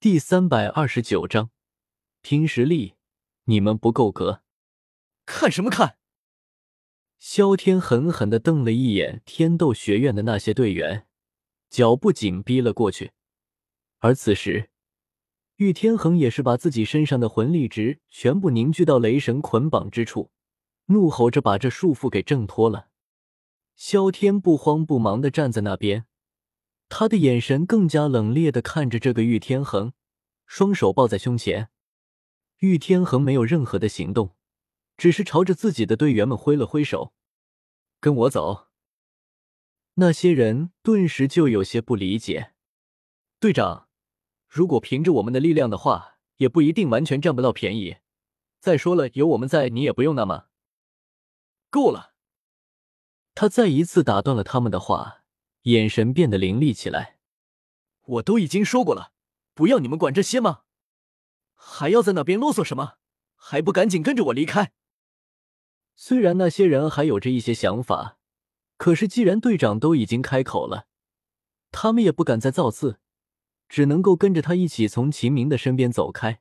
第三百二十九章，拼实力，你们不够格。看什么看？萧天狠狠的瞪了一眼天斗学院的那些队员，脚步紧逼了过去。而此时，玉天恒也是把自己身上的魂力值全部凝聚到雷神捆绑之处，怒吼着把这束缚给挣脱了。萧天不慌不忙的站在那边。他的眼神更加冷冽的看着这个玉天恒，双手抱在胸前。玉天恒没有任何的行动，只是朝着自己的队员们挥了挥手：“跟我走。”那些人顿时就有些不理解：“队长，如果凭着我们的力量的话，也不一定完全占不到便宜。再说了，有我们在，你也不用那么……够了！”他再一次打断了他们的话。眼神变得凌厉起来。我都已经说过了，不要你们管这些吗？还要在那边啰嗦什么？还不赶紧跟着我离开！虽然那些人还有着一些想法，可是既然队长都已经开口了，他们也不敢再造次，只能够跟着他一起从秦明的身边走开。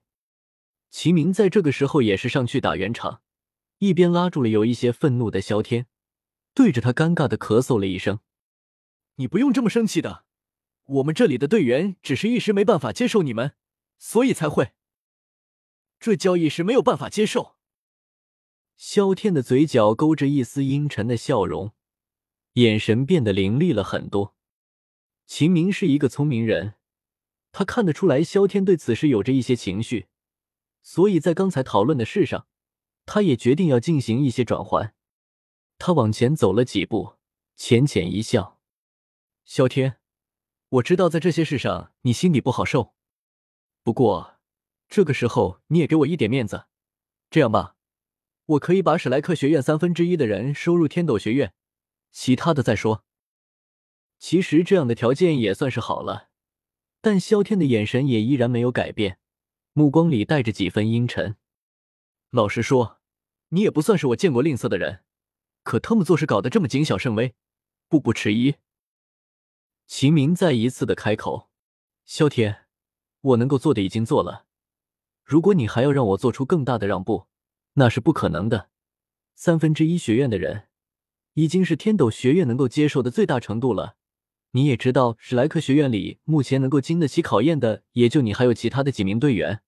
秦明在这个时候也是上去打圆场，一边拉住了有一些愤怒的萧天，对着他尴尬的咳嗽了一声。你不用这么生气的，我们这里的队员只是一时没办法接受你们，所以才会。这叫一时没有办法接受。萧天的嘴角勾着一丝阴沉的笑容，眼神变得凌厉了很多。秦明是一个聪明人，他看得出来萧天对此事有着一些情绪，所以在刚才讨论的事上，他也决定要进行一些转换。他往前走了几步，浅浅一笑。萧天，我知道在这些事上你心里不好受，不过这个时候你也给我一点面子。这样吧，我可以把史莱克学院三分之一的人收入天斗学院，其他的再说。其实这样的条件也算是好了，但萧天的眼神也依然没有改变，目光里带着几分阴沉。老实说，你也不算是我见过吝啬的人，可他们做事搞得这么谨小慎微，步步迟疑。秦明再一次的开口：“萧天，我能够做的已经做了。如果你还要让我做出更大的让步，那是不可能的。三分之一学院的人，已经是天斗学院能够接受的最大程度了。你也知道，史莱克学院里目前能够经得起考验的，也就你还有其他的几名队员。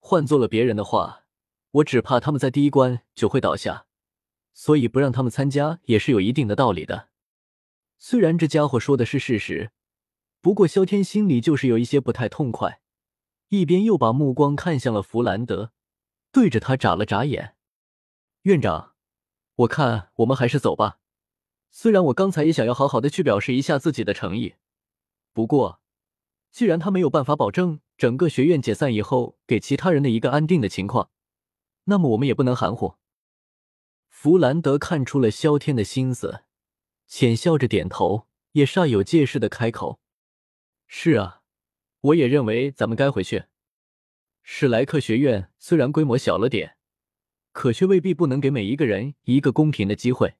换做了别人的话，我只怕他们在第一关就会倒下。所以不让他们参加，也是有一定的道理的。”虽然这家伙说的是事实，不过萧天心里就是有一些不太痛快，一边又把目光看向了弗兰德，对着他眨了眨眼。院长，我看我们还是走吧。虽然我刚才也想要好好的去表示一下自己的诚意，不过既然他没有办法保证整个学院解散以后给其他人的一个安定的情况，那么我们也不能含糊。弗兰德看出了萧天的心思。浅笑着点头，也煞有介事的开口：“是啊，我也认为咱们该回去。史莱克学院虽然规模小了点，可却未必不能给每一个人一个公平的机会。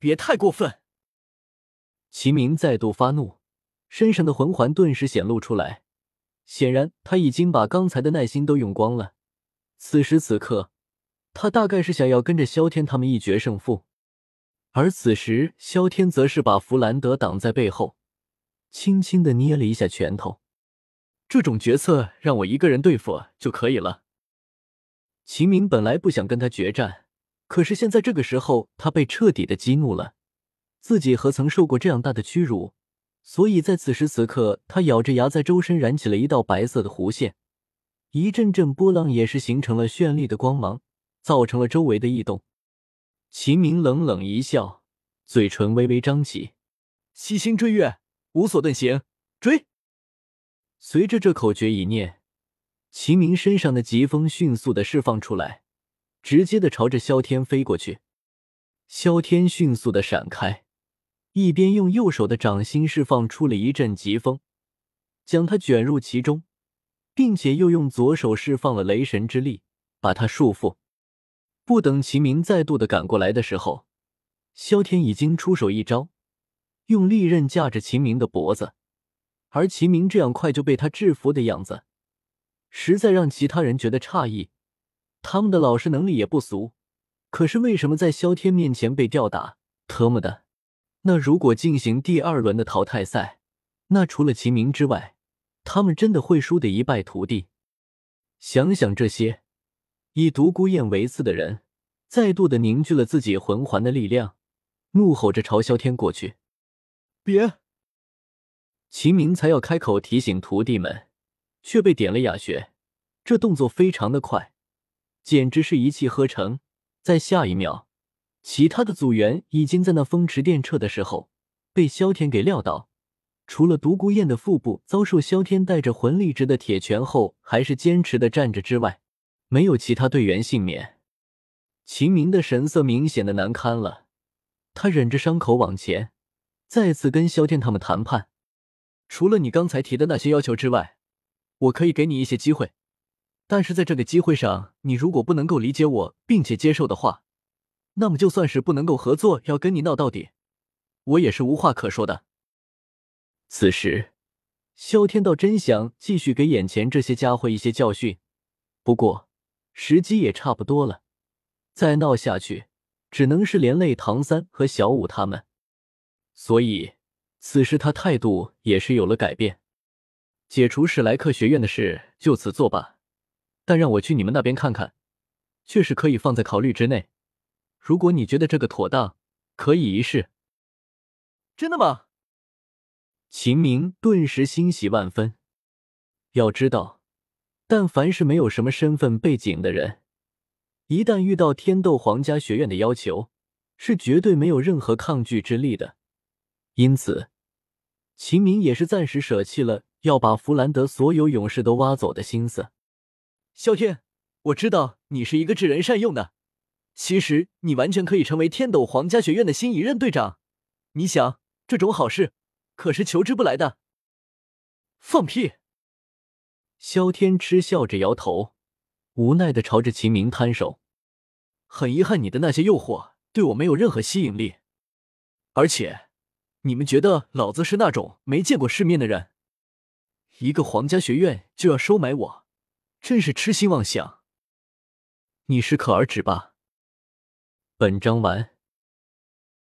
别太过分！”齐明再度发怒，身上的魂环顿时显露出来。显然，他已经把刚才的耐心都用光了。此时此刻，他大概是想要跟着萧天他们一决胜负。而此时，萧天则是把弗兰德挡在背后，轻轻的捏了一下拳头。这种决策让我一个人对付就可以了。秦明本来不想跟他决战，可是现在这个时候，他被彻底的激怒了。自己何曾受过这样大的屈辱？所以在此时此刻，他咬着牙，在周身燃起了一道白色的弧线，一阵阵波浪也是形成了绚丽的光芒，造成了周围的异动。秦明冷冷一笑，嘴唇微微张起，七星追月，无所遁形，追！随着这口诀一念，秦明身上的疾风迅速的释放出来，直接的朝着萧天飞过去。萧天迅速的闪开，一边用右手的掌心释放出了一阵疾风，将他卷入其中，并且又用左手释放了雷神之力，把他束缚。不等齐明再度的赶过来的时候，萧天已经出手一招，用利刃架着秦明的脖子，而秦明这样快就被他制服的样子，实在让其他人觉得诧异。他们的老师能力也不俗，可是为什么在萧天面前被吊打？特么的！那如果进行第二轮的淘汰赛，那除了秦明之外，他们真的会输得一败涂地。想想这些，以独孤雁为刺的人，再度的凝聚了自己魂环的力量，怒吼着朝萧天过去。别！秦明才要开口提醒徒弟们，却被点了哑穴。这动作非常的快。简直是一气呵成，在下一秒，其他的组员已经在那风驰电掣的时候被萧天给撂倒。除了独孤雁的腹部遭受萧天带着魂力值的铁拳后还是坚持的站着之外，没有其他队员幸免。秦明的神色明显的难堪了，他忍着伤口往前，再次跟萧天他们谈判。除了你刚才提的那些要求之外，我可以给你一些机会。但是在这个机会上，你如果不能够理解我并且接受的话，那么就算是不能够合作，要跟你闹到底，我也是无话可说的。此时，萧天倒真想继续给眼前这些家伙一些教训，不过时机也差不多了，再闹下去只能是连累唐三和小舞他们，所以此时他态度也是有了改变。解除史莱克学院的事就此作罢。但让我去你们那边看看，确实可以放在考虑之内。如果你觉得这个妥当，可以一试。真的吗？秦明顿时欣喜万分。要知道，但凡是没有什么身份背景的人，一旦遇到天斗皇家学院的要求，是绝对没有任何抗拒之力的。因此，秦明也是暂时舍弃了要把弗兰德所有勇士都挖走的心思。萧天，我知道你是一个智人善用的，其实你完全可以成为天斗皇家学院的新一任队长。你想，这种好事可是求之不来的。放屁！萧天嗤笑着摇头，无奈的朝着秦明摊手。很遗憾，你的那些诱惑对我没有任何吸引力，而且，你们觉得老子是那种没见过世面的人？一个皇家学院就要收买我？真是痴心妄想！你适可而止吧。本章完。